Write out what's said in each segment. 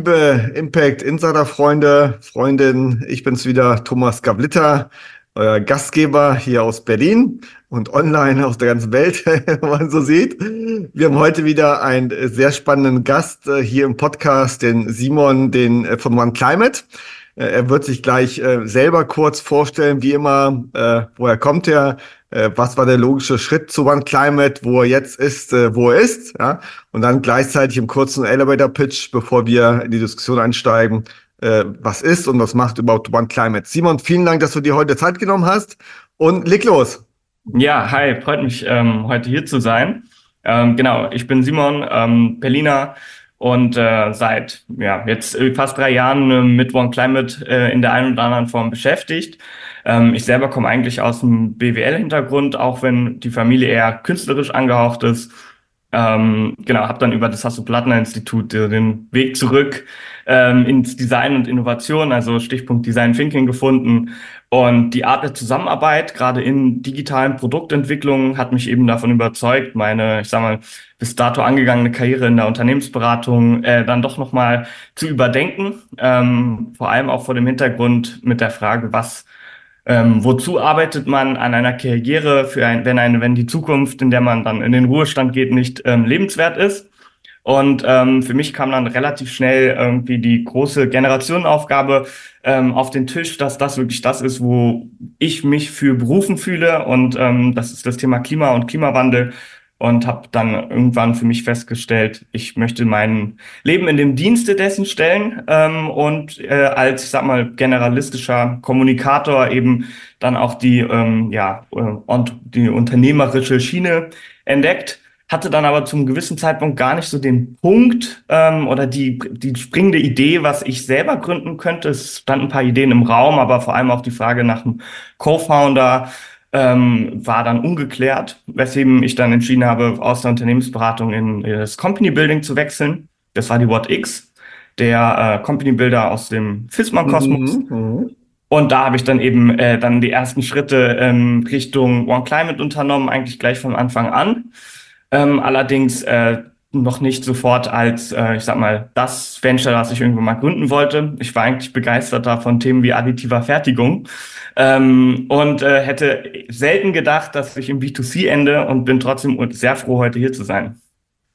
Liebe Impact Insider Freunde, Freundinnen, ich bin's wieder, Thomas Gavlitter, euer Gastgeber hier aus Berlin und online aus der ganzen Welt, wenn man so sieht. Wir haben heute wieder einen sehr spannenden Gast äh, hier im Podcast, den Simon, den äh, von One Climate. Äh, er wird sich gleich selber kurz vorstellen, wie immer, woher kommt er, äh, was war der logische Schritt zu One Climate, wo er jetzt ist, äh, wo er ist, ja, und dann gleichzeitig im kurzen Elevator Pitch, bevor wir in die Diskussion einsteigen, äh, was ist und was macht überhaupt One Climate. Simon, vielen Dank, dass du dir heute Zeit genommen hast und leg los. Ja, hi, freut mich, ähm, heute hier zu sein. Ähm, genau, ich bin Simon, ähm, Berliner und äh, seit ja, jetzt fast drei Jahren äh, mit One Climate äh, in der einen oder anderen Form beschäftigt. Ähm, ich selber komme eigentlich aus dem BWL-Hintergrund, auch wenn die Familie eher künstlerisch angehaucht ist. Ähm, genau, habe dann über das Hasso-Plattner-Institut äh, den Weg zurück ähm, ins Design und Innovation, also Stichpunkt Design Thinking gefunden. Und die Art der Zusammenarbeit, gerade in digitalen Produktentwicklungen, hat mich eben davon überzeugt, meine, ich sag mal, bis dato angegangene Karriere in der Unternehmensberatung äh, dann doch nochmal zu überdenken. Ähm, vor allem auch vor dem Hintergrund mit der Frage, was ähm, wozu arbeitet man an einer Karriere, für ein, wenn, eine, wenn die Zukunft, in der man dann in den Ruhestand geht, nicht ähm, lebenswert ist? Und ähm, für mich kam dann relativ schnell irgendwie die große Generationenaufgabe ähm, auf den Tisch, dass das wirklich das ist, wo ich mich für berufen fühle. Und ähm, das ist das Thema Klima und Klimawandel und habe dann irgendwann für mich festgestellt, ich möchte mein Leben in dem Dienste dessen stellen ähm, und äh, als, ich sag mal, generalistischer Kommunikator eben dann auch die, ähm, ja, äh, und die unternehmerische Schiene entdeckt hatte dann aber zum gewissen Zeitpunkt gar nicht so den Punkt ähm, oder die, die springende Idee, was ich selber gründen könnte. Es standen ein paar Ideen im Raum, aber vor allem auch die Frage nach einem Co-Founder, ähm, war dann ungeklärt, weswegen ich dann entschieden habe, aus der Unternehmensberatung in das Company Building zu wechseln. Das war die WhatX, der äh, Company Builder aus dem Fisman-Kosmos. Mhm, mhm, und da habe ich dann eben äh, dann die ersten Schritte ähm, Richtung One Climate unternommen, eigentlich gleich von Anfang an. Ähm, allerdings äh, noch nicht sofort als, äh, ich sag mal, das Venture, das ich irgendwann mal gründen wollte. Ich war eigentlich begeistert davon Themen wie additiver Fertigung ähm, und äh, hätte selten gedacht, dass ich im B2C ende und bin trotzdem sehr froh, heute hier zu sein.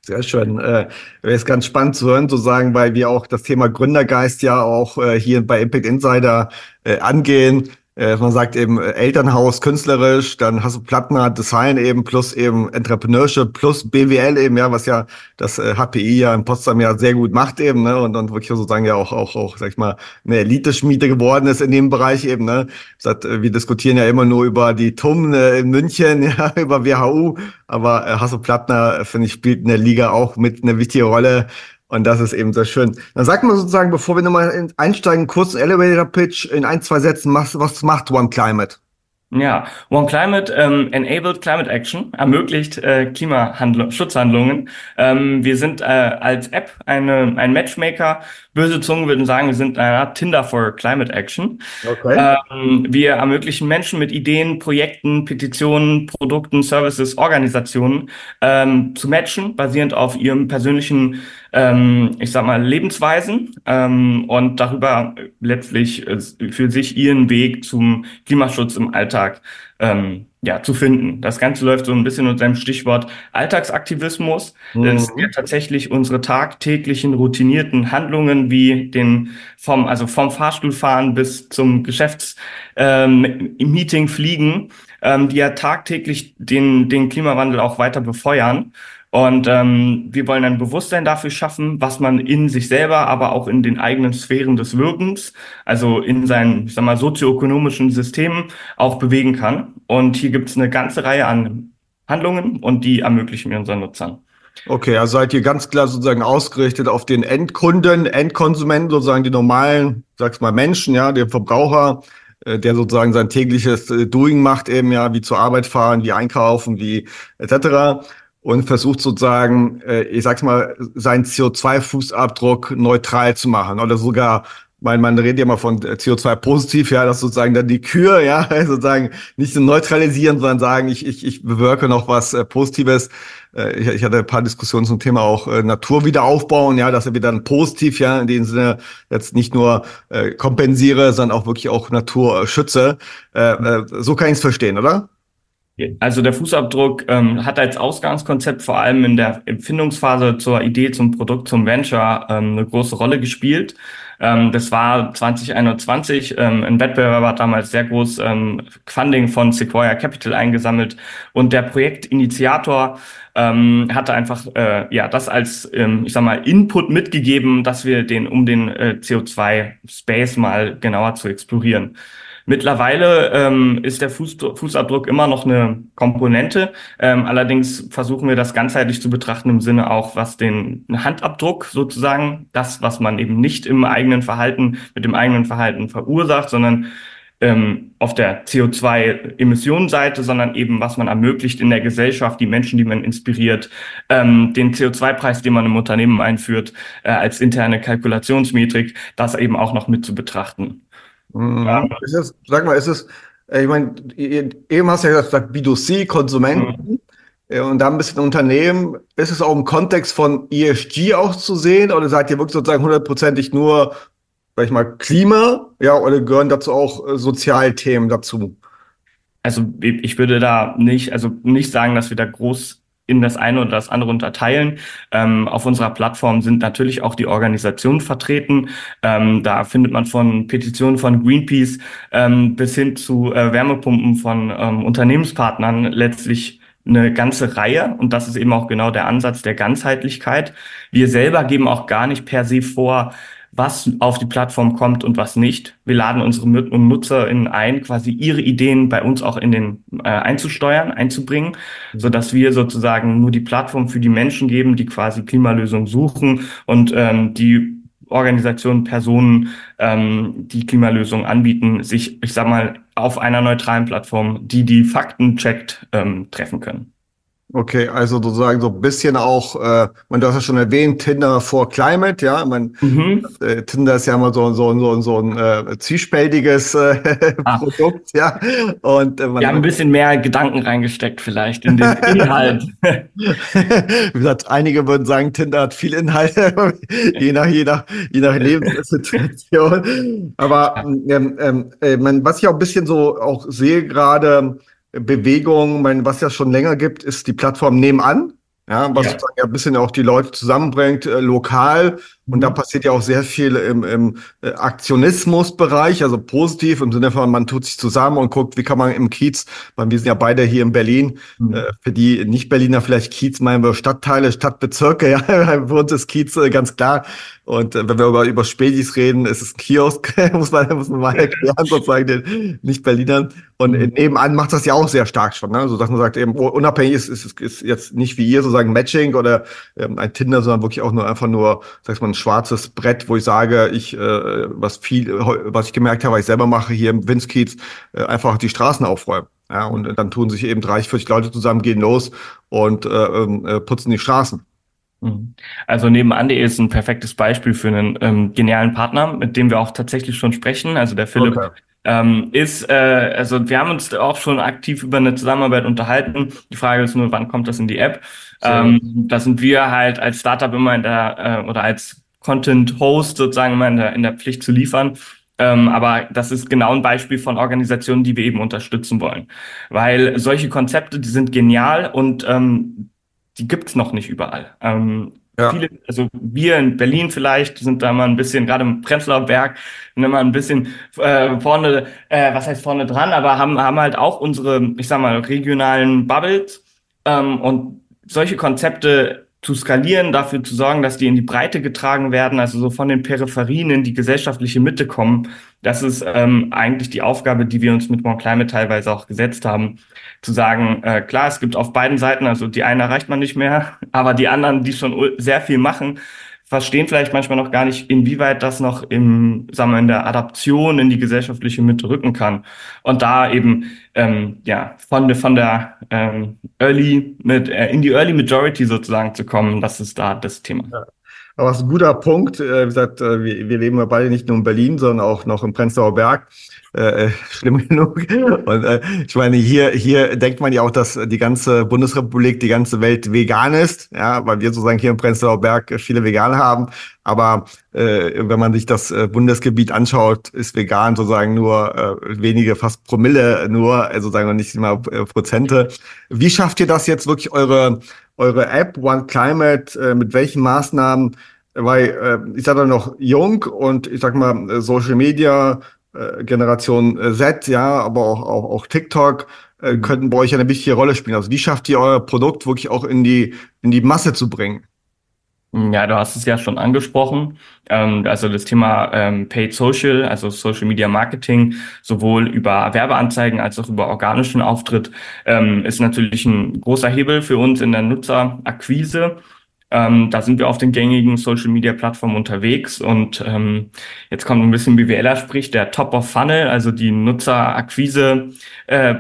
Sehr schön. Äh, Wäre es ganz spannend zu hören, zu sagen, weil wir auch das Thema Gründergeist ja auch äh, hier bei Impact Insider äh, angehen. Äh, man sagt eben äh, Elternhaus künstlerisch, dann hast du Plattner Design eben plus eben Entrepreneurship plus BWL eben, ja, was ja das äh, HPI ja in Potsdam ja sehr gut macht eben, ne, und dann wirklich sozusagen ja auch, auch, auch, sag ich mal, eine Elite-Schmiede geworden ist in dem Bereich eben, ne. Das, äh, wir diskutieren ja immer nur über die TUM äh, in München, ja, über WHU, aber äh, Hasso Plattner, äh, finde ich, spielt in der Liga auch mit eine wichtige Rolle. Und das ist eben sehr schön. Dann sag mal sozusagen, bevor wir nochmal einsteigen, kurz Elevator Pitch in ein, zwei Sätzen, was, was macht One Climate? Ja, One Climate ähm, enabled Climate Action, ermöglicht äh, Klimaschutzhandlungen. Ähm, wir sind äh, als App eine, ein Matchmaker. Böse Zungen würden sagen, wir sind eine Art Tinder for Climate Action. Okay. Ähm, wir ermöglichen Menschen mit Ideen, Projekten, Petitionen, Produkten, Services, Organisationen ähm, zu matchen, basierend auf ihrem persönlichen ähm, ich sag mal, Lebensweisen ähm, und darüber letztlich äh, für sich ihren Weg zum Klimaschutz im Alltag ähm, ja, zu finden. Das Ganze läuft so ein bisschen unter dem Stichwort Alltagsaktivismus. Mhm. Das sind ja tatsächlich unsere tagtäglichen routinierten Handlungen wie den vom, also vom Fahrstuhlfahren bis zum Geschäftsmeeting ähm, fliegen, ähm, die ja tagtäglich den, den Klimawandel auch weiter befeuern. Und ähm, wir wollen ein Bewusstsein dafür schaffen, was man in sich selber, aber auch in den eigenen Sphären des Wirkens, also in seinen, ich sag mal, sozioökonomischen Systemen auch bewegen kann. Und hier gibt es eine ganze Reihe an Handlungen und die ermöglichen wir unseren Nutzern. Okay, also seid ihr ganz klar sozusagen ausgerichtet auf den Endkunden, Endkonsumenten, sozusagen die normalen, sag's mal, Menschen, ja, den Verbraucher, äh, der sozusagen sein tägliches äh, Doing macht, eben ja, wie zur Arbeit fahren, wie einkaufen, wie etc und versucht sozusagen, äh, ich sag's mal, seinen CO2-Fußabdruck neutral zu machen oder sogar man, man redet ja mal von CO2 positiv, ja, dass sozusagen dann die Kür, ja, sozusagen nicht so neutralisieren, sondern sagen, ich, ich, ich bewirke noch was äh, Positives. Äh, ich, hatte ein paar Diskussionen zum Thema auch äh, Natur wieder aufbauen, ja, dass er wieder dann positiv, ja, in dem Sinne jetzt nicht nur äh, kompensiere, sondern auch wirklich auch Natur schütze. Äh, äh, so kann ich es verstehen, oder? Also der Fußabdruck ähm, hat als Ausgangskonzept vor allem in der Empfindungsphase zur Idee, zum Produkt, zum Venture ähm, eine große Rolle gespielt. Ähm, das war 2021. Ähm, ein Wettbewerber hat damals sehr groß ähm, Funding von Sequoia Capital eingesammelt und der Projektinitiator ähm, hatte einfach äh, ja das als ähm, ich sag mal Input mitgegeben, dass wir den um den äh, CO2 Space mal genauer zu explorieren. Mittlerweile ähm, ist der Fuß, Fußabdruck immer noch eine Komponente. Ähm, allerdings versuchen wir das ganzheitlich zu betrachten im Sinne auch, was den Handabdruck sozusagen, das, was man eben nicht im eigenen Verhalten, mit dem eigenen Verhalten verursacht, sondern ähm, auf der CO2-Emissionsseite, sondern eben, was man ermöglicht in der Gesellschaft, die Menschen, die man inspiriert, ähm, den CO2-Preis, den man im Unternehmen einführt, äh, als interne Kalkulationsmetrik, das eben auch noch mit zu betrachten. Mhm. Ja. Ist es, sag mal, ist es, äh, ich meine, eben hast du ja gesagt, B2C, Konsumenten mhm. Äh, und dann ein bisschen Unternehmen. Ist es auch im Kontext von ESG auch zu sehen oder seid ihr wirklich sozusagen hundertprozentig nur, sag ich mal, Klima, ja, oder gehören dazu auch äh, Sozialthemen dazu? Also ich würde da nicht, also nicht sagen, dass wir da groß in das eine oder das andere unterteilen. Ähm, auf unserer Plattform sind natürlich auch die Organisationen vertreten. Ähm, da findet man von Petitionen von Greenpeace ähm, bis hin zu äh, Wärmepumpen von ähm, Unternehmenspartnern letztlich eine ganze Reihe und das ist eben auch genau der Ansatz der Ganzheitlichkeit. Wir selber geben auch gar nicht per se vor, was auf die Plattform kommt und was nicht. Wir laden unsere NutzerInnen ein, quasi ihre Ideen bei uns auch in den äh, einzusteuern, einzubringen, mhm. so dass wir sozusagen nur die Plattform für die Menschen geben, die quasi Klimalösungen suchen und ähm, die Organisationen, Personen, ähm, die Klimalösungen anbieten, sich, ich sag mal, auf einer neutralen Plattform, die die Fakten checkt, ähm, treffen können. Okay, also sozusagen so ein bisschen auch, äh, man darf ja schon erwähnt, Tinder for Climate, ja. Man, mhm. äh, Tinder ist ja immer so, so, so, so ein äh, zwiespältiges äh, Produkt, ja. Und äh, man Wir haben ein bisschen mehr Gedanken reingesteckt, vielleicht in den Inhalt. Wie gesagt, einige würden sagen, Tinder hat viel Inhalt, je nach, je nach, je nach Lebenssituation. Aber ähm, ähm, äh, man, was ich auch ein bisschen so auch sehe gerade, Bewegung, mein, was ja schon länger gibt, ist die Plattform Nebenan. Ja, was ja. ja ein bisschen auch die Leute zusammenbringt, äh, lokal. Und mhm. da passiert ja auch sehr viel im, im äh, Aktionismusbereich, also positiv im Sinne von, man tut sich zusammen und guckt, wie kann man im Kiez, weil wir sind ja beide hier in Berlin, mhm. äh, für die Nicht-Berliner vielleicht Kiez meinen wir Stadtteile, Stadtbezirke, ja, für uns ist Kiez äh, ganz klar. Und äh, wenn wir über, über Spätis reden, ist es ein Kiosk, muss man, muss man mal erklären, sozusagen den Nicht-Berlinern. Und mhm. nebenan macht das ja auch sehr stark schon, ne? so dass man sagt eben, unabhängig ist, ist, ist jetzt nicht wie ihr sozusagen Matching oder ähm, ein Tinder, sondern wirklich auch nur einfach nur, sag ich mal, schwarzes Brett, wo ich sage, ich, äh, was viel, was ich gemerkt habe, was ich selber mache hier im Winskiez, äh, einfach die Straßen aufräumen. Ja, und dann tun sich eben 30, 40 Leute zusammen, gehen los und äh, ähm, äh, putzen die Straßen. Mhm. Also nebenan.de ist ein perfektes Beispiel für einen ähm, genialen Partner, mit dem wir auch tatsächlich schon sprechen. Also der Philipp okay. ähm, ist, äh, also wir haben uns auch schon aktiv über eine Zusammenarbeit unterhalten. Die Frage ist nur, wann kommt das in die App? Ähm, da sind wir halt als Startup immer in der äh, oder als Content Host sozusagen immer in der, in der Pflicht zu liefern. Ähm, aber das ist genau ein Beispiel von Organisationen, die wir eben unterstützen wollen. Weil solche Konzepte, die sind genial und ähm, die gibt's noch nicht überall. Ähm, ja. Viele, also wir in Berlin vielleicht sind da mal ein bisschen, gerade im Prenzlauer Berg, sind mal ein bisschen äh, vorne, äh, was heißt vorne dran, aber haben, haben halt auch unsere, ich sag mal, regionalen Bubbles. Ähm, und solche Konzepte zu skalieren, dafür zu sorgen, dass die in die Breite getragen werden, also so von den Peripherien in die gesellschaftliche Mitte kommen. Das ist ähm, eigentlich die Aufgabe, die wir uns mit More Climate teilweise auch gesetzt haben, zu sagen, äh, klar, es gibt auf beiden Seiten, also die eine erreicht man nicht mehr, aber die anderen, die schon sehr viel machen, verstehen vielleicht manchmal noch gar nicht, inwieweit das noch im, sagen wir, in der Adaption in die gesellschaftliche Mitte rücken kann. Und da eben ähm, ja von der von der ähm, Early mit äh, in die Early Majority sozusagen zu kommen, das ist da das Thema. Ja. Aber es ist ein guter Punkt. Äh, wie gesagt, äh, wir, leben ja beide nicht nur in Berlin, sondern auch noch im Prenzlauer Berg. Äh, äh schlimm genug. Und äh, ich meine, hier, hier denkt man ja auch, dass die ganze Bundesrepublik, die ganze Welt vegan ist, ja, weil wir sozusagen hier im Prenzlauer Berg viele Veganer haben. Aber äh, wenn man sich das äh, Bundesgebiet anschaut, ist vegan sozusagen nur äh, wenige, fast Promille nur, also sagen wir nicht mal äh, Prozente. Wie schafft ihr das jetzt wirklich eure eure App One Climate? Äh, mit welchen Maßnahmen? Weil äh, ich sage da noch jung und ich sag mal Social Media äh, Generation Z, ja, aber auch, auch, auch TikTok äh, mhm. könnten bei euch eine wichtige Rolle spielen. Also wie schafft ihr euer Produkt wirklich auch in die, in die Masse zu bringen? Ja, du hast es ja schon angesprochen. Ähm, also das Thema ähm, Paid Social, also Social Media Marketing, sowohl über Werbeanzeigen als auch über organischen Auftritt, ähm, ist natürlich ein großer Hebel für uns in der Nutzerakquise. Ähm, da sind wir auf den gängigen Social Media Plattformen unterwegs und ähm, jetzt kommt ein bisschen BWLer spricht, der Top of Funnel, also die Nutzerakquise äh,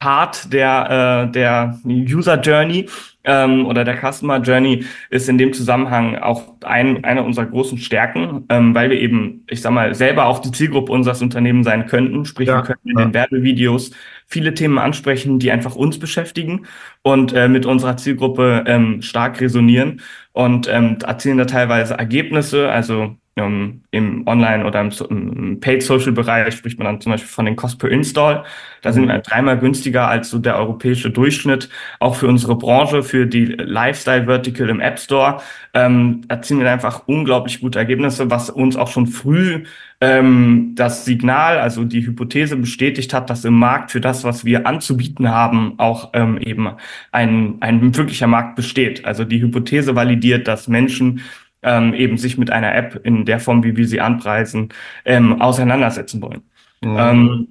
Part der, äh, der User Journey ähm, oder der Customer Journey ist in dem Zusammenhang auch ein, eine unserer großen Stärken, ähm, weil wir eben, ich sag mal, selber auch die Zielgruppe unseres Unternehmens sein könnten. Sprich, ja, wir können in ja. den Werbevideos viele Themen ansprechen, die einfach uns beschäftigen und äh, mit unserer Zielgruppe ähm, stark resonieren und ähm, erzielen da teilweise Ergebnisse, also ähm, im Online- oder im, im Paid-Social-Bereich spricht man dann zum Beispiel von den Cost per Install. Da sind wir dreimal günstiger als so der europäische Durchschnitt. Auch für unsere Branche, für die Lifestyle-Vertical im App Store, ähm, erzielen wir einfach unglaublich gute Ergebnisse, was uns auch schon früh ähm, das Signal, also die Hypothese bestätigt hat, dass im Markt für das, was wir anzubieten haben, auch ähm, eben ein, ein wirklicher Markt besteht. Also die Hypothese validiert, dass Menschen ähm, eben sich mit einer App in der Form, wie wir sie anpreisen, ähm, auseinandersetzen wollen. Mhm. Ähm,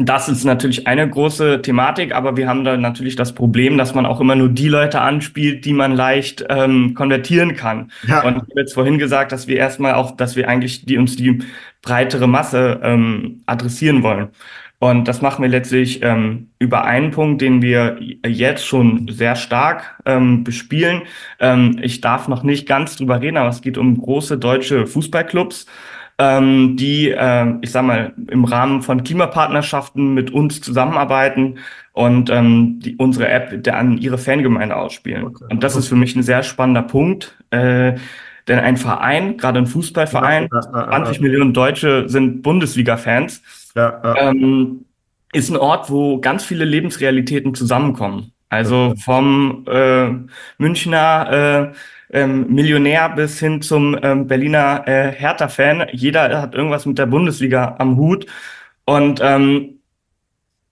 das ist natürlich eine große Thematik, aber wir haben da natürlich das Problem, dass man auch immer nur die Leute anspielt, die man leicht ähm, konvertieren kann. Ja. Und ich habe jetzt vorhin gesagt, dass wir erstmal auch, dass wir eigentlich die uns die breitere Masse ähm, adressieren wollen. Und das machen wir letztlich ähm, über einen Punkt, den wir jetzt schon sehr stark ähm, bespielen. Ähm, ich darf noch nicht ganz drüber reden, aber es geht um große deutsche Fußballclubs, ähm, die, äh, ich sag mal, im Rahmen von Klimapartnerschaften mit uns zusammenarbeiten und ähm, die, unsere App der an ihre Fangemeinde ausspielen. Okay. Und das ist für mich ein sehr spannender Punkt. Äh, denn ein Verein, gerade ein Fußballverein, ja, ja, ja, 20 Millionen Deutsche sind Bundesliga-Fans. Ähm, ist ein Ort, wo ganz viele Lebensrealitäten zusammenkommen. Also vom äh, Münchner äh, ähm, Millionär bis hin zum ähm, Berliner äh, Hertha-Fan. Jeder hat irgendwas mit der Bundesliga am Hut. Und ähm,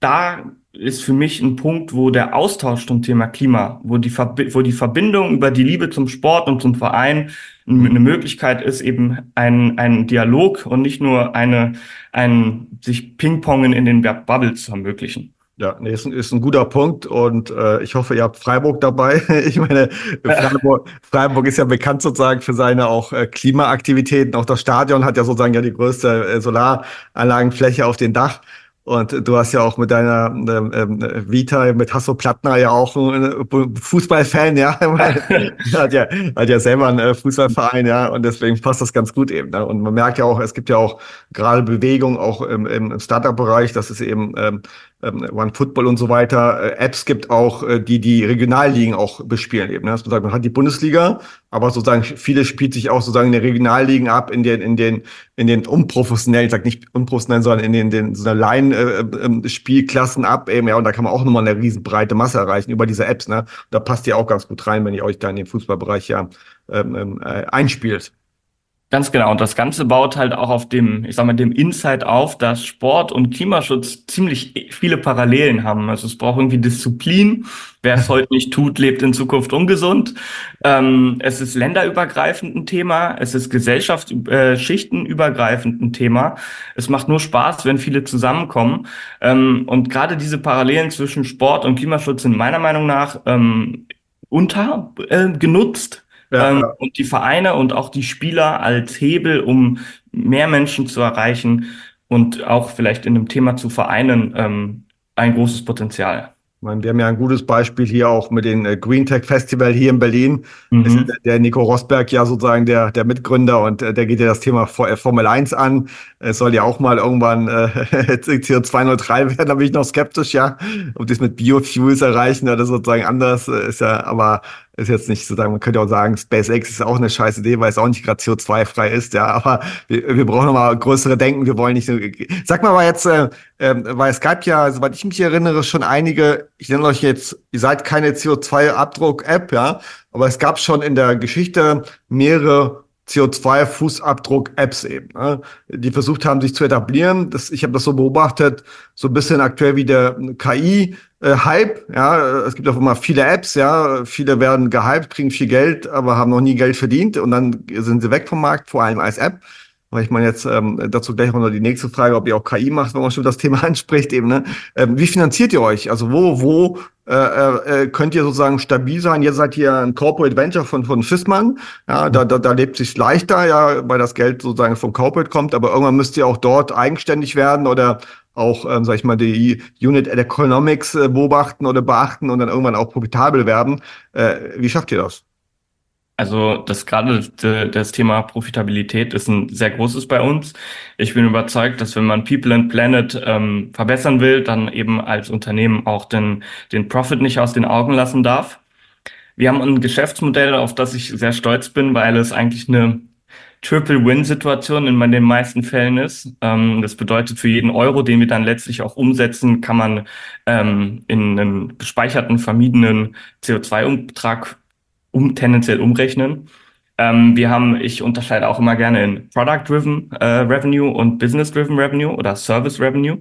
da ist für mich ein Punkt, wo der Austausch zum Thema Klima, wo die, wo die Verbindung über die Liebe zum Sport und zum Verein eine Möglichkeit ist, eben ein, ein Dialog und nicht nur eine, ein sich Pingpongen in den Bubbles zu ermöglichen. Ja, nee, ist, ein, ist ein guter Punkt und äh, ich hoffe, ihr habt Freiburg dabei. ich meine, Freiburg, Freiburg ist ja bekannt sozusagen für seine auch äh, Klimaaktivitäten. Auch das Stadion hat ja sozusagen ja die größte äh, Solaranlagenfläche auf dem Dach. Und du hast ja auch mit deiner ähm, ähm Vita, mit Hasso Plattner ja auch ein Fußballfan, ja. hat ja. Hat ja selber einen äh, Fußballverein, ja. Und deswegen passt das ganz gut eben. Ne? Und man merkt ja auch, es gibt ja auch gerade Bewegung auch im, im Startup-Bereich, dass es eben ähm, ähm, One Football und so weiter äh, Apps gibt auch, äh, die die Regionalligen auch bespielen eben. Ne? Dass man hat die Bundesliga, aber sozusagen viele spielt sich auch sozusagen in den Regionalligen ab, in den in den in den unprofessionellen, ich sag nicht unprofessionellen, sondern in den, den so einer Laien-Spielklassen äh, ab eben. Ja, und da kann man auch nochmal eine riesen breite Masse erreichen über diese Apps. Ne? Da passt ihr auch ganz gut rein, wenn ihr euch da in den Fußballbereich ja ähm, ähm äh, einspielt. Ganz genau. Und das Ganze baut halt auch auf dem, ich sag mal, dem Insight auf, dass Sport und Klimaschutz ziemlich viele Parallelen haben. Also es braucht irgendwie Disziplin. Wer es heute nicht tut, lebt in Zukunft ungesund. Ähm, es ist länderübergreifend ein Thema. Es ist gesellschaftsschichtenübergreifend äh, ein Thema. Es macht nur Spaß, wenn viele zusammenkommen. Ähm, und gerade diese Parallelen zwischen Sport und Klimaschutz sind meiner Meinung nach ähm, untergenutzt. Äh, ja, ähm, und die Vereine und auch die Spieler als Hebel, um mehr Menschen zu erreichen und auch vielleicht in dem Thema zu vereinen, ähm, ein großes Potenzial. meine, wir haben ja ein gutes Beispiel hier auch mit dem äh, Green Tech Festival hier in Berlin. Mhm. Der Nico Rosberg ja sozusagen der, der Mitgründer und äh, der geht ja das Thema äh, Formel 1 an. Es soll ja auch mal irgendwann äh, CO2-neutral werden, da bin ich noch skeptisch, ja. Ob die es mit Biofuels erreichen oder sozusagen anders, ist ja, aber ist jetzt nicht sozusagen, man könnte auch sagen, SpaceX ist auch eine scheiß Idee, weil es auch nicht gerade CO2-frei ist, ja, aber wir, wir brauchen nochmal größere Denken, wir wollen nicht so, sag mal, weil jetzt, äh, weil es gab ja, soweit ich mich erinnere, schon einige, ich nenne euch jetzt, ihr seid keine CO2-Abdruck-App, ja, aber es gab schon in der Geschichte mehrere CO2-Fußabdruck-Apps eben, ne, die versucht haben, sich zu etablieren. Das, ich habe das so beobachtet, so ein bisschen aktuell wie der KI-Hype. Ja, es gibt auch immer viele Apps, ja, viele werden gehypt, kriegen viel Geld, aber haben noch nie Geld verdient und dann sind sie weg vom Markt, vor allem als App. Weil ich meine jetzt ähm, dazu gleich auch noch die nächste Frage, ob ihr auch KI macht, wenn man schon das Thema anspricht eben. Ne? Ähm, wie finanziert ihr euch? Also wo wo äh, äh, äh, könnt ihr sozusagen stabil sein? Ihr seid hier ein Corporate Venture von von Fissmann. Ja, da, da, da lebt sich leichter, ja, weil das Geld sozusagen vom Corporate kommt. Aber irgendwann müsst ihr auch dort eigenständig werden oder auch, ähm, sag ich mal, die Unit Economics äh, beobachten oder beachten und dann irgendwann auch profitabel werden. Äh, wie schafft ihr das? Also das gerade das Thema Profitabilität ist ein sehr großes bei uns. Ich bin überzeugt, dass wenn man People and Planet ähm, verbessern will, dann eben als Unternehmen auch den, den Profit nicht aus den Augen lassen darf. Wir haben ein Geschäftsmodell, auf das ich sehr stolz bin, weil es eigentlich eine Triple-Win-Situation in den meisten Fällen ist. Ähm, das bedeutet, für jeden Euro, den wir dann letztlich auch umsetzen, kann man ähm, in einen gespeicherten, vermiedenen CO2-Umtrag um, tendenziell umrechnen. Ähm, wir haben, ich unterscheide auch immer gerne in Product-Driven äh, Revenue und Business-Driven Revenue oder Service Revenue.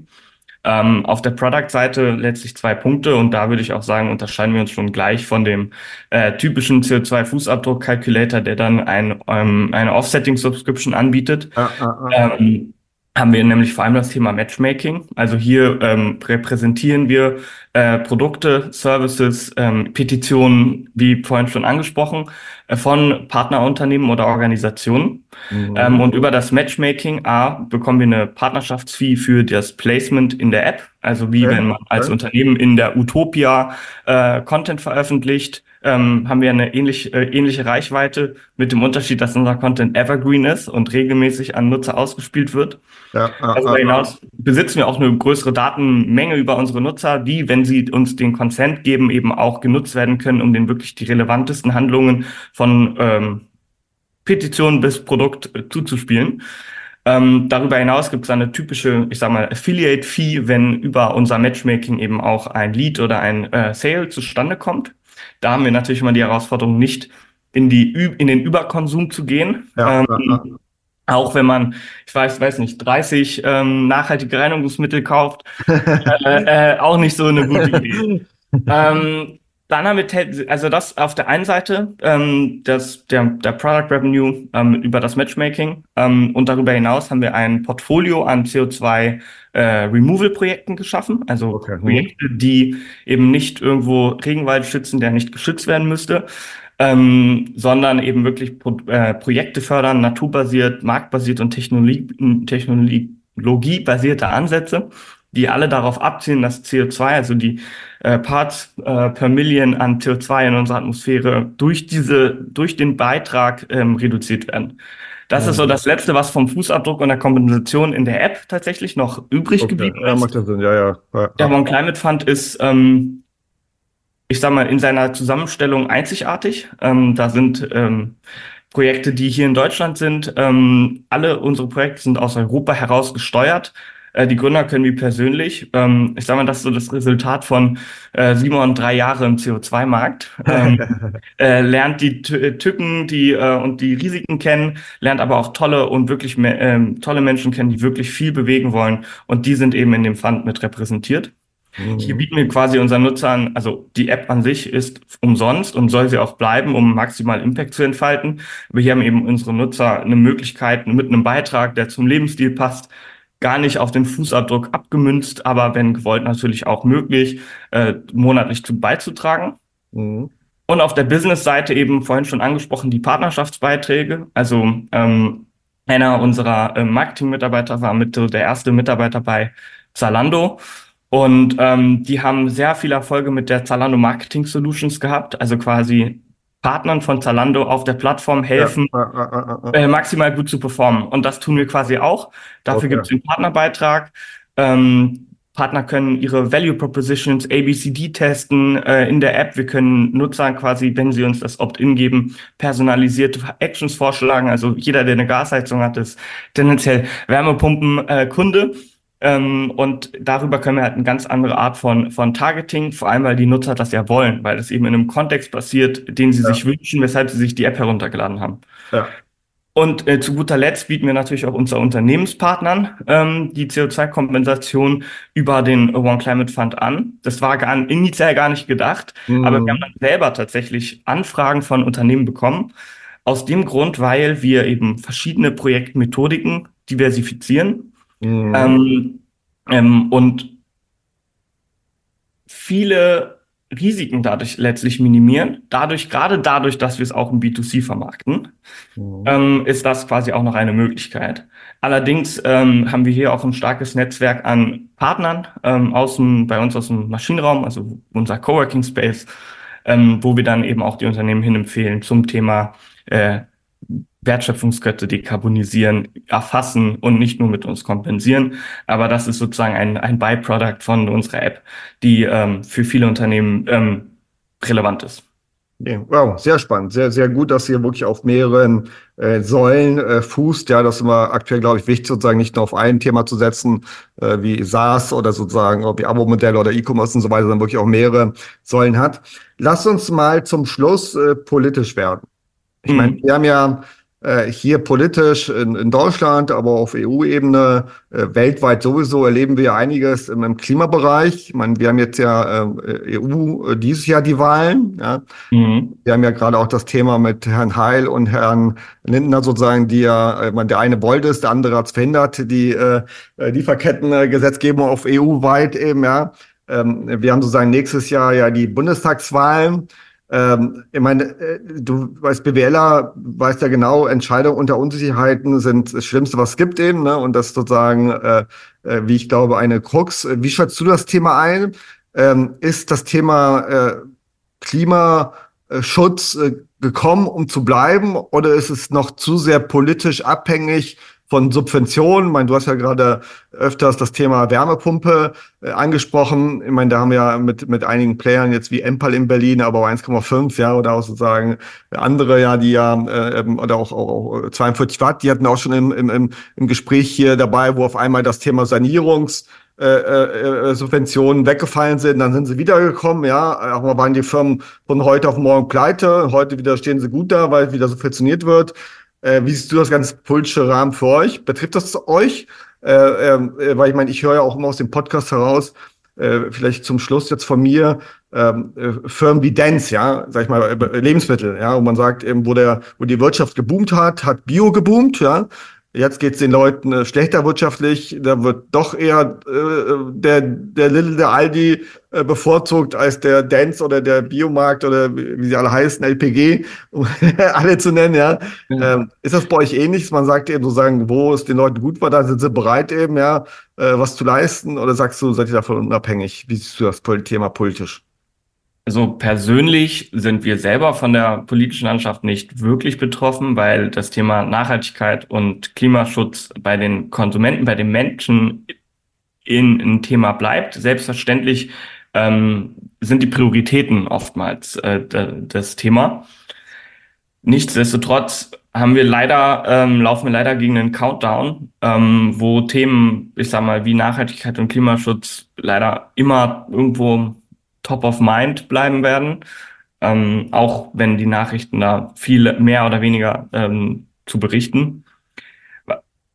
Ähm, auf der Product-Seite letztlich zwei Punkte und da würde ich auch sagen, unterscheiden wir uns schon gleich von dem äh, typischen CO2-Fußabdruck-Calculator, der dann ein, ähm, eine Offsetting-Subscription anbietet. Ah, ah, ah. Ähm, haben wir nämlich vor allem das Thema Matchmaking. Also hier ähm, repräsentieren wir äh, Produkte, Services, ähm, Petitionen, wie vorhin schon angesprochen, äh, von Partnerunternehmen oder Organisationen. Mhm. Ähm, und über das Matchmaking A bekommen wir eine Partnerschaftsfee für das Placement in der App. Also wie okay. wenn man als okay. Unternehmen in der Utopia äh, Content veröffentlicht, ähm, haben wir eine ähnlich, äh, ähnliche Reichweite mit dem Unterschied, dass unser Content evergreen ist und regelmäßig an Nutzer ausgespielt wird. Ja, also darüber hinaus besitzen wir auch eine größere Datenmenge über unsere Nutzer, die, wenn sie uns den Consent geben, eben auch genutzt werden können, um den wirklich die relevantesten Handlungen von ähm, Petition bis Produkt äh, zuzuspielen. Ähm, darüber hinaus gibt es eine typische, ich sag mal, Affiliate-Fee, wenn über unser Matchmaking eben auch ein Lead oder ein äh, Sale zustande kommt. Da haben wir natürlich immer die Herausforderung, nicht in, die, in den Überkonsum zu gehen. Ja, ähm, ja, ja. Auch wenn man, ich weiß, weiß nicht, 30 ähm, nachhaltige Reinigungsmittel kauft, äh, äh, auch nicht so eine gute Idee. ähm, dann haben wir, also das auf der einen Seite, ähm, das, der, der Product Revenue ähm, über das Matchmaking ähm, und darüber hinaus haben wir ein Portfolio an CO2 äh, Removal Projekten geschaffen, also okay. Projekte, die eben nicht irgendwo Regenwald schützen, der nicht geschützt werden müsste, ähm, sondern eben wirklich Pro äh, Projekte fördern, naturbasiert, marktbasiert und Technologie, technologiebasierte Ansätze die alle darauf abzielen, dass CO2, also die äh, Parts äh, per Million an CO2 in unserer Atmosphäre durch diese, durch den Beitrag ähm, reduziert werden. Das ja. ist so das Letzte, was vom Fußabdruck und der Kompensation in der App tatsächlich noch übrig okay. geblieben ist. Ja, macht das Sinn. Ja, ja. ja. Der One Climate Fund ist, ähm, ich sag mal, in seiner Zusammenstellung einzigartig. Ähm, da sind ähm, Projekte, die hier in Deutschland sind. Ähm, alle unsere Projekte sind aus Europa heraus gesteuert. Äh, die Gründer können wir persönlich. Ähm, ich sage mal, das ist so das Resultat von äh, Simon drei Jahre im CO2-Markt. Ähm, äh, lernt die äh, Tücken die, äh, und die Risiken kennen, lernt aber auch tolle und wirklich äh, tolle Menschen kennen, die wirklich viel bewegen wollen. Und die sind eben in dem Fund mit repräsentiert. Mhm. Hier bieten wir quasi unseren Nutzern, also die App an sich ist umsonst und soll sie auch bleiben, um maximal Impact zu entfalten. Aber hier haben eben unsere Nutzer eine Möglichkeit mit einem Beitrag, der zum Lebensstil passt, gar nicht auf den Fußabdruck abgemünzt, aber wenn gewollt natürlich auch möglich, äh, monatlich zu beizutragen. Mhm. Und auf der Business-Seite eben vorhin schon angesprochen die Partnerschaftsbeiträge. Also ähm, einer unserer äh, Marketing-Mitarbeiter war mit der erste Mitarbeiter bei Zalando Und ähm, die haben sehr viele Erfolge mit der Zalando Marketing Solutions gehabt, also quasi Partnern von Zalando auf der Plattform helfen, ja, äh, maximal gut zu performen. Und das tun wir quasi auch. Dafür okay. gibt es den Partnerbeitrag. Ähm, Partner können ihre Value Propositions ABCD testen äh, in der App. Wir können Nutzern quasi, wenn sie uns das Opt-in geben, personalisierte Actions vorschlagen. Also jeder, der eine Gasheizung hat, ist tendenziell Wärmepumpen-Kunde. Äh, ähm, und darüber können wir halt eine ganz andere Art von, von Targeting, vor allem weil die Nutzer das ja wollen, weil das eben in einem Kontext passiert, den sie ja. sich wünschen, weshalb sie sich die App heruntergeladen haben. Ja. Und äh, zu guter Letzt bieten wir natürlich auch unseren Unternehmenspartnern ähm, die CO2-Kompensation über den One Climate Fund an. Das war gar, initial gar nicht gedacht, mhm. aber wir haben dann selber tatsächlich Anfragen von Unternehmen bekommen. Aus dem Grund, weil wir eben verschiedene Projektmethodiken diversifizieren Mhm. Ähm, ähm, und viele Risiken dadurch letztlich minimieren. Dadurch, gerade dadurch, dass wir es auch im B2C vermarkten, mhm. ähm, ist das quasi auch noch eine Möglichkeit. Allerdings ähm, haben wir hier auch ein starkes Netzwerk an Partnern ähm, außen bei uns aus dem Maschinenraum, also unser Coworking Space, ähm, wo wir dann eben auch die Unternehmen hin empfehlen zum Thema äh, Wertschöpfungskette dekarbonisieren, erfassen und nicht nur mit uns kompensieren. Aber das ist sozusagen ein, ein Byproduct von unserer App, die ähm, für viele Unternehmen ähm, relevant ist. Wow, sehr spannend. Sehr, sehr gut, dass ihr wirklich auf mehreren äh, Säulen äh, fußt. Ja, das ist immer aktuell, glaube ich, wichtig, sozusagen nicht nur auf ein Thema zu setzen, äh, wie SaaS oder sozusagen wie Abo-Modelle oder E-Commerce und so weiter, sondern wirklich auch mehrere Säulen hat. Lass uns mal zum Schluss äh, politisch werden. Ich mhm. meine, wir haben ja hier politisch in, in, Deutschland, aber auf EU-Ebene, äh, weltweit sowieso erleben wir einiges im, im, Klimabereich. Ich meine, wir haben jetzt ja äh, EU äh, dieses Jahr die Wahlen. Ja. Mhm. Wir haben ja gerade auch das Thema mit Herrn Heil und Herrn Lindner sozusagen, die ja, äh, man, der eine wollte es, der andere hat es verhindert, die äh, Lieferkettengesetzgebung auf EU-weit eben, ja. Ähm, wir haben sozusagen nächstes Jahr ja die Bundestagswahlen. Ähm, ich meine, äh, du weißt, BWLer weißt ja genau, Entscheidungen unter Unsicherheiten sind das Schlimmste, was es gibt eben, ne? Und das sozusagen, äh, äh, wie ich glaube, eine Krux. Wie schätzt du das Thema ein? Ähm, ist das Thema äh, Klimaschutz äh, gekommen, um zu bleiben, oder ist es noch zu sehr politisch abhängig von Subventionen. Ich meine, du hast ja gerade öfters das Thema Wärmepumpe äh, angesprochen. Ich meine, da haben wir ja mit, mit einigen Playern jetzt wie Empal in Berlin, aber auch 1,5, ja, oder auch sozusagen andere, ja, die ja, äh, oder auch, auch, auch 42 Watt, die hatten auch schon im, im, im Gespräch hier dabei, wo auf einmal das Thema Sanierungs äh, äh, äh, Subventionen weggefallen sind, dann sind sie wiedergekommen, ja, auch mal waren die Firmen von heute auf morgen pleite, heute wieder stehen sie gut da, weil wieder subventioniert wird. Äh, wie siehst du das ganze politische Rahmen für euch? Betrifft das euch? Äh, ähm, äh, weil ich meine, ich höre ja auch immer aus dem Podcast heraus, äh, vielleicht zum Schluss jetzt von mir, ähm, äh, Firmen wie Dance, ja, sag ich mal, äh, Lebensmittel, ja, wo man sagt, eben, wo der, wo die Wirtschaft geboomt hat, hat Bio geboomt, ja, Jetzt geht es den Leuten äh, schlechter wirtschaftlich. Da wird doch eher äh, der, der Lidl, der Aldi äh, bevorzugt als der Dance oder der Biomarkt oder wie sie alle heißen, LPG, um alle zu nennen. Ja. ja. Ähm, ist das bei euch ähnlich? Man sagt eben sozusagen, wo es den Leuten gut war, da sind sie bereit eben, ja, äh, was zu leisten? Oder sagst du, seid ihr davon unabhängig? Wie siehst du das Thema politisch? Also persönlich sind wir selber von der politischen Landschaft nicht wirklich betroffen, weil das Thema Nachhaltigkeit und Klimaschutz bei den Konsumenten, bei den Menschen in ein Thema bleibt. Selbstverständlich ähm, sind die Prioritäten oftmals äh, das Thema. Nichtsdestotrotz haben wir leider, ähm, laufen wir leider gegen einen Countdown, ähm, wo Themen, ich sag mal, wie Nachhaltigkeit und Klimaschutz leider immer irgendwo top of mind bleiben werden, ähm, auch wenn die Nachrichten da viel mehr oder weniger ähm, zu berichten.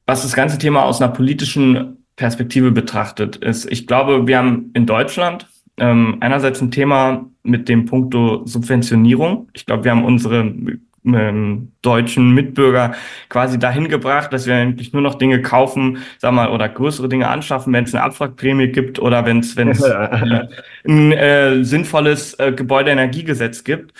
Was das ganze Thema aus einer politischen Perspektive betrachtet, ist, ich glaube, wir haben in Deutschland ähm, einerseits ein Thema mit dem Punkto Subventionierung. Ich glaube, wir haben unsere ähm, deutschen Mitbürger quasi dahin gebracht, dass wir eigentlich nur noch Dinge kaufen, sag mal, oder größere Dinge anschaffen, wenn es eine Abwrackprämie gibt oder wenn es wenn es äh, ein äh, sinnvolles äh, Gebäudeenergiegesetz gibt.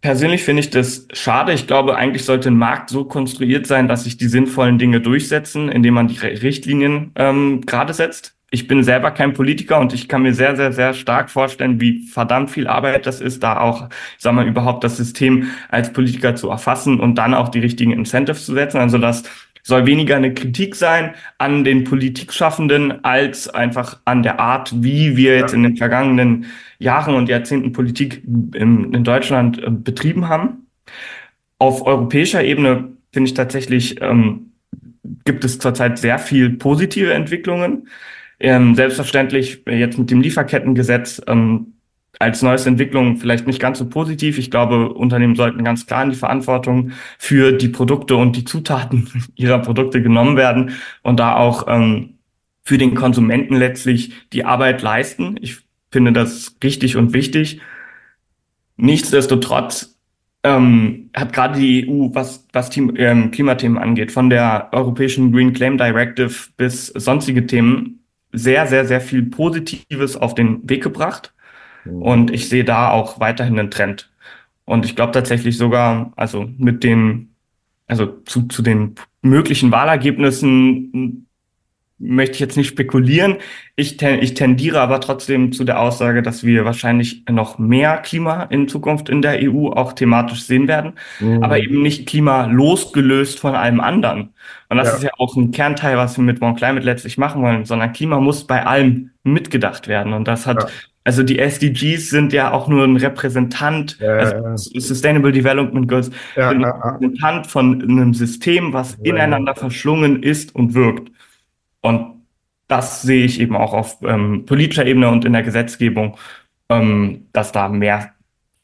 Persönlich finde ich das schade. Ich glaube, eigentlich sollte ein Markt so konstruiert sein, dass sich die sinnvollen Dinge durchsetzen, indem man die Richtlinien ähm, gerade setzt. Ich bin selber kein Politiker und ich kann mir sehr, sehr, sehr stark vorstellen, wie verdammt viel Arbeit das ist, da auch, ich sag mal, überhaupt das System als Politiker zu erfassen und dann auch die richtigen Incentives zu setzen. Also das soll weniger eine Kritik sein an den Politikschaffenden als einfach an der Art, wie wir jetzt in den vergangenen Jahren und Jahrzehnten Politik in, Deutschland äh, betrieben haben. Auf europäischer Ebene finde ich tatsächlich, ähm, gibt es zurzeit sehr viel positive Entwicklungen. Ähm, selbstverständlich äh, jetzt mit dem Lieferkettengesetz ähm, als neueste Entwicklung vielleicht nicht ganz so positiv. Ich glaube, Unternehmen sollten ganz klar in die Verantwortung für die Produkte und die Zutaten ihrer Produkte genommen werden und da auch ähm, für den Konsumenten letztlich die Arbeit leisten. Ich finde das richtig und wichtig. Nichtsdestotrotz ähm, hat gerade die EU, was, was Team, ähm, Klimathemen angeht, von der europäischen Green Claim Directive bis sonstige Themen, sehr, sehr, sehr viel Positives auf den Weg gebracht. Mhm. Und ich sehe da auch weiterhin einen Trend. Und ich glaube tatsächlich sogar, also mit den, also zu, zu den möglichen Wahlergebnissen möchte ich jetzt nicht spekulieren. Ich, ten, ich tendiere aber trotzdem zu der Aussage, dass wir wahrscheinlich noch mehr Klima in Zukunft in der EU auch thematisch sehen werden, mhm. aber eben nicht Klima losgelöst von allem anderen. Und das ja. ist ja auch ein Kernteil, was wir mit One Climate letztlich machen wollen, sondern Klima muss bei allem mitgedacht werden. Und das hat, ja. also die SDGs sind ja auch nur ein Repräsentant, ja, also Sustainable Development Goals, ein Repräsentant von einem System, was ineinander verschlungen ist und wirkt. Und das sehe ich eben auch auf ähm, politischer Ebene und in der Gesetzgebung, ähm, dass da mehr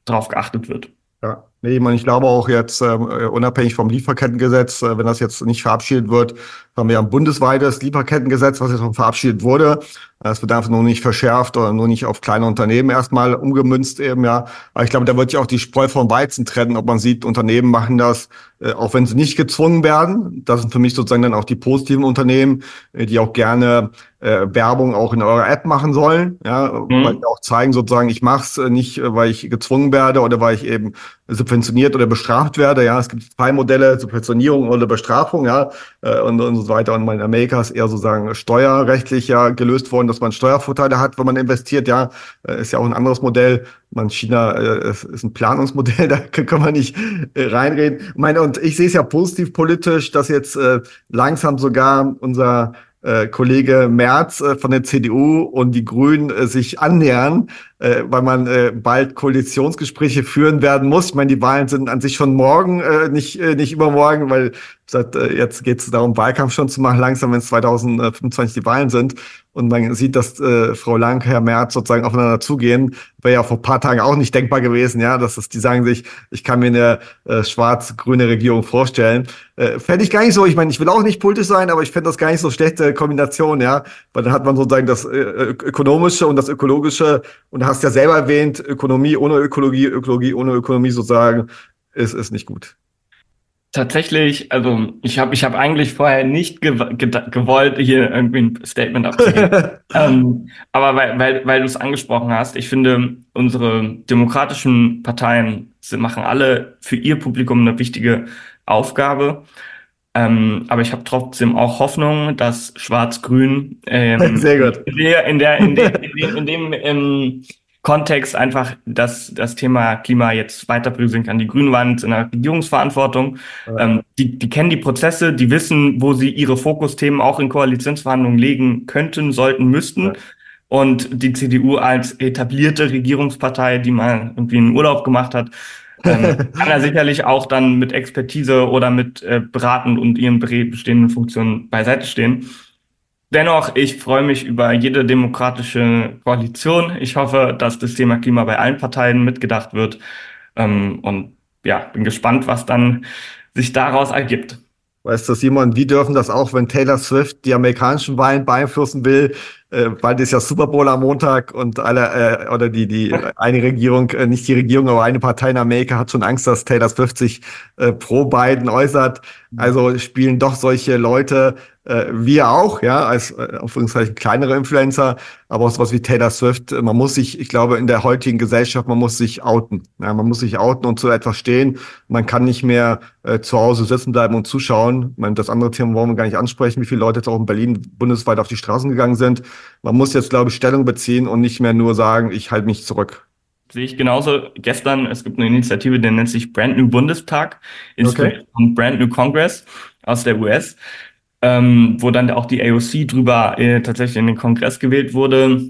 drauf geachtet wird. Ja, nee, ich, meine, ich glaube auch jetzt, ähm, unabhängig vom Lieferkettengesetz, äh, wenn das jetzt nicht verabschiedet wird, haben wir ein bundesweites Lieferkettengesetz, was jetzt schon verabschiedet wurde. Es wird einfach nur nicht verschärft oder nur nicht auf kleine Unternehmen erstmal umgemünzt eben, ja. Aber ich glaube, da wird ja auch die Spreu vom Weizen trennen, ob man sieht, Unternehmen machen das, äh, auch wenn sie nicht gezwungen werden. Das sind für mich sozusagen dann auch die positiven Unternehmen, äh, die auch gerne äh, Werbung auch in eurer App machen sollen, ja, mhm. weil die auch zeigen sozusagen, ich mache es äh, nicht, weil ich gezwungen werde oder weil ich eben subventioniert oder bestraft werde, ja. Es gibt zwei Modelle, Subventionierung oder Bestrafung, ja, und, und so weiter. Und in Amerika ist eher sozusagen steuerrechtlich ja gelöst worden, dass man Steuervorteile hat, wenn man investiert. Ja, äh, ist ja auch ein anderes Modell. Man China äh, ist ein Planungsmodell, da kann man nicht äh, reinreden. Ich meine, und ich sehe es ja positiv politisch, dass jetzt langsam sogar unser Kollege Merz von der CDU und die Grünen sich annähern, äh, weil man äh, bald Koalitionsgespräche führen werden muss. Ich meine, die Wahlen sind an sich schon morgen, äh, nicht, äh, nicht übermorgen, weil seit, äh, jetzt geht es darum, Wahlkampf schon zu machen, langsam, wenn es 2025 die Wahlen sind. Und man sieht, dass äh, Frau Lang, Herr Merz sozusagen aufeinander zugehen. Wäre ja vor ein paar Tagen auch nicht denkbar gewesen, ja, dass das, die sagen sich, ich kann mir eine äh, schwarz-grüne Regierung vorstellen. Äh, Fände ich gar nicht so, ich meine, ich will auch nicht politisch sein, aber ich fände das gar nicht so schlechte Kombination, ja. Weil dann hat man sozusagen das äh, Ökonomische und das Ökologische und hast ja selber erwähnt, Ökonomie ohne Ökologie, Ökologie ohne Ökonomie sozusagen, ist, ist nicht gut. Tatsächlich, also ich habe ich hab eigentlich vorher nicht gew gewollt, hier irgendwie ein Statement abzugeben. ähm, aber weil, weil, weil du es angesprochen hast, ich finde, unsere demokratischen Parteien machen alle für ihr Publikum eine wichtige Aufgabe. Ähm, aber ich habe trotzdem auch Hoffnung, dass Schwarz-Grün ähm, Sehr gut. in der, in der, in, der, in dem, in dem ähm, Kontext einfach, dass das Thema Klima jetzt weiter priorisieren kann. Die Grünen waren in der Regierungsverantwortung. Ja. Ähm, die, die kennen die Prozesse, die wissen, wo sie ihre Fokusthemen auch in Koalitionsverhandlungen legen könnten, sollten, müssten. Ja. Und die CDU als etablierte Regierungspartei, die mal irgendwie einen Urlaub gemacht hat, ähm, kann er sicherlich auch dann mit Expertise oder mit äh, Beraten und ihren bestehenden Funktionen beiseite stehen. Dennoch, ich freue mich über jede demokratische Koalition. Ich hoffe, dass das Thema Klima bei allen Parteien mitgedacht wird. Ähm, und ja, bin gespannt, was dann sich daraus ergibt. Weißt du, Simon, wie dürfen das auch, wenn Taylor Swift die amerikanischen Wahlen beeinflussen will? Äh, bald ist ja Super Bowl am Montag und alle, äh, oder die, die, eine Regierung, äh, nicht die Regierung, aber eine Partei in Amerika hat schon Angst, dass Taylor Swift sich äh, pro Biden äußert. Also spielen doch solche Leute äh, wir auch, ja, als äh, Anführungszeichen kleinere Influencer, aber auch sowas wie Taylor Swift, man muss sich, ich glaube, in der heutigen Gesellschaft, man muss sich outen. Ja, man muss sich outen und zu etwas stehen. Man kann nicht mehr äh, zu Hause sitzen bleiben und zuschauen. Ich meine, das andere Thema wollen wir gar nicht ansprechen, wie viele Leute jetzt auch in Berlin bundesweit auf die Straßen gegangen sind. man muss jetzt, glaube ich, Stellung beziehen und nicht mehr nur sagen, ich halte mich zurück. Sehe ich genauso. Gestern, es gibt eine Initiative, die nennt sich Brand New Bundestag, okay. und Brand New Congress aus der US, ähm, wo dann auch die AOC drüber äh, tatsächlich in den Kongress gewählt wurde.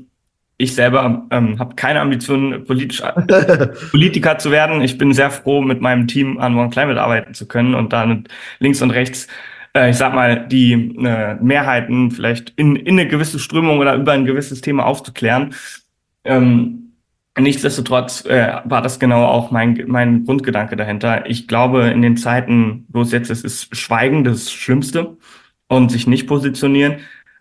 Ich selber ähm, habe keine Ambition, politisch, Politiker zu werden. Ich bin sehr froh, mit meinem Team an One Climate arbeiten zu können und dann links und rechts äh, ich sag mal, die äh, Mehrheiten vielleicht in, in eine gewisse Strömung oder über ein gewisses Thema aufzuklären. Ähm, Nichtsdestotrotz äh, war das genau auch mein, mein Grundgedanke dahinter. Ich glaube, in den Zeiten, wo es jetzt ist, ist Schweigen das Schlimmste und sich nicht positionieren.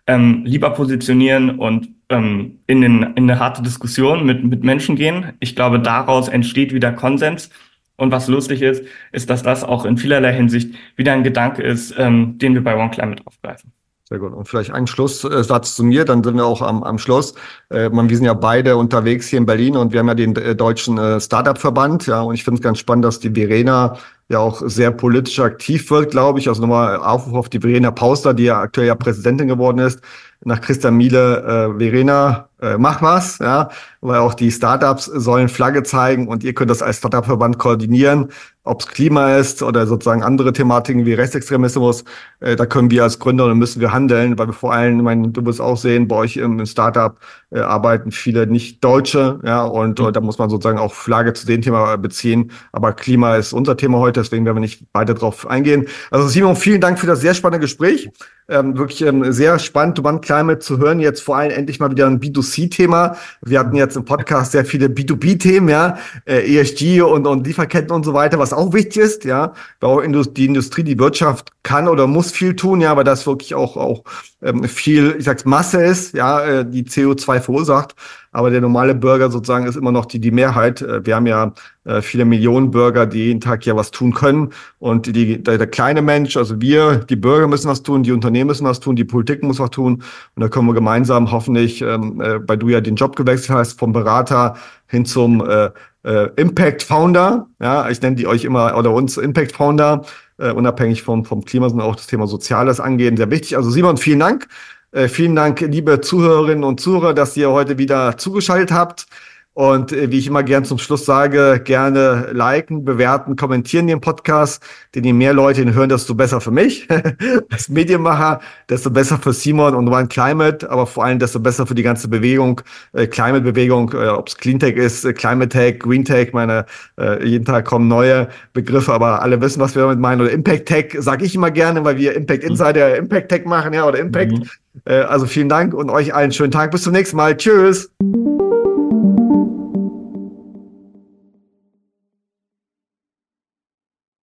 Ähm, lieber positionieren und ähm, in, den, in eine harte Diskussion mit, mit Menschen gehen. Ich glaube, daraus entsteht wieder Konsens. Und was lustig ist, ist, dass das auch in vielerlei Hinsicht wieder ein Gedanke ist, ähm, den wir bei One Climate aufgreifen. Sehr gut. Und vielleicht ein Schlusssatz zu mir, dann sind wir auch am, am Schluss. Äh, wir sind ja beide unterwegs hier in Berlin und wir haben ja den äh, deutschen äh, Startup-Verband. Ja, und ich finde es ganz spannend, dass die Verena ja auch sehr politisch aktiv wird, glaube ich. Also nochmal Aufruf auf die Verena Pauster, die ja aktuell ja Präsidentin geworden ist. Nach Christa Miele, äh, Verena, äh, mach was, ja, weil auch die Startups sollen Flagge zeigen und ihr könnt das als Startup-Verband koordinieren, ob es Klima ist oder sozusagen andere Thematiken wie Rechtsextremismus. Äh, da können wir als Gründer und müssen wir handeln, weil wir vor allem, ich meine, du wirst auch sehen, bei euch im, Startup äh, arbeiten viele nicht Deutsche, ja, und mhm. da muss man sozusagen auch Flagge zu dem Thema beziehen. Aber Klima ist unser Thema heute, deswegen werden wir nicht weiter drauf eingehen. Also Simon, vielen Dank für das sehr spannende Gespräch. Ähm, wirklich ähm, sehr spannend, One Climate zu hören. Jetzt vor allem endlich mal wieder ein B2C B2C-Thema. Wir hatten jetzt im Podcast sehr viele B2B-Themen, ja, äh, ESG und, und Lieferketten und so weiter, was auch wichtig ist, ja. Weil auch die Industrie, die Wirtschaft kann oder muss viel tun, ja, aber das wirklich auch, auch ähm, viel, ich sag's, Masse ist, ja, äh, die CO2 verursacht. Aber der normale Bürger sozusagen ist immer noch die, die Mehrheit. Äh, wir haben ja äh, viele Millionen Bürger, die jeden Tag ja was tun können. Und die, der, der kleine Mensch, also wir, die Bürger müssen was tun, die Unternehmen müssen was tun, die Politik muss was tun. Und da können wir gemeinsam hoffentlich, ähm, äh, weil du ja den Job gewechselt hast, vom Berater hin zum äh, äh, Impact Founder. Ja, ich nenne die euch immer oder uns Impact Founder, äh, unabhängig vom, vom Klima, sondern auch das Thema Soziales angehen. Sehr wichtig. Also Simon, vielen Dank. Äh, vielen Dank, liebe Zuhörerinnen und Zuhörer, dass ihr heute wieder zugeschaltet habt. Und äh, wie ich immer gern zum Schluss sage, gerne liken, bewerten, kommentieren den Podcast. Denn je mehr Leute ihn hören, desto besser für mich als Medienmacher, desto besser für Simon und One Climate, aber vor allem desto besser für die ganze Bewegung, äh, Climate-Bewegung, äh, ob es Cleantech ist, äh, Climate Tech, Green Tech, meine, äh, jeden Tag kommen neue Begriffe, aber alle wissen, was wir damit meinen. Oder Impact Tech sage ich immer gerne, weil wir Impact Insider Impact Tech machen, ja, oder Impact. Mhm. Äh, also vielen Dank und euch allen schönen Tag. Bis zum nächsten Mal. Tschüss.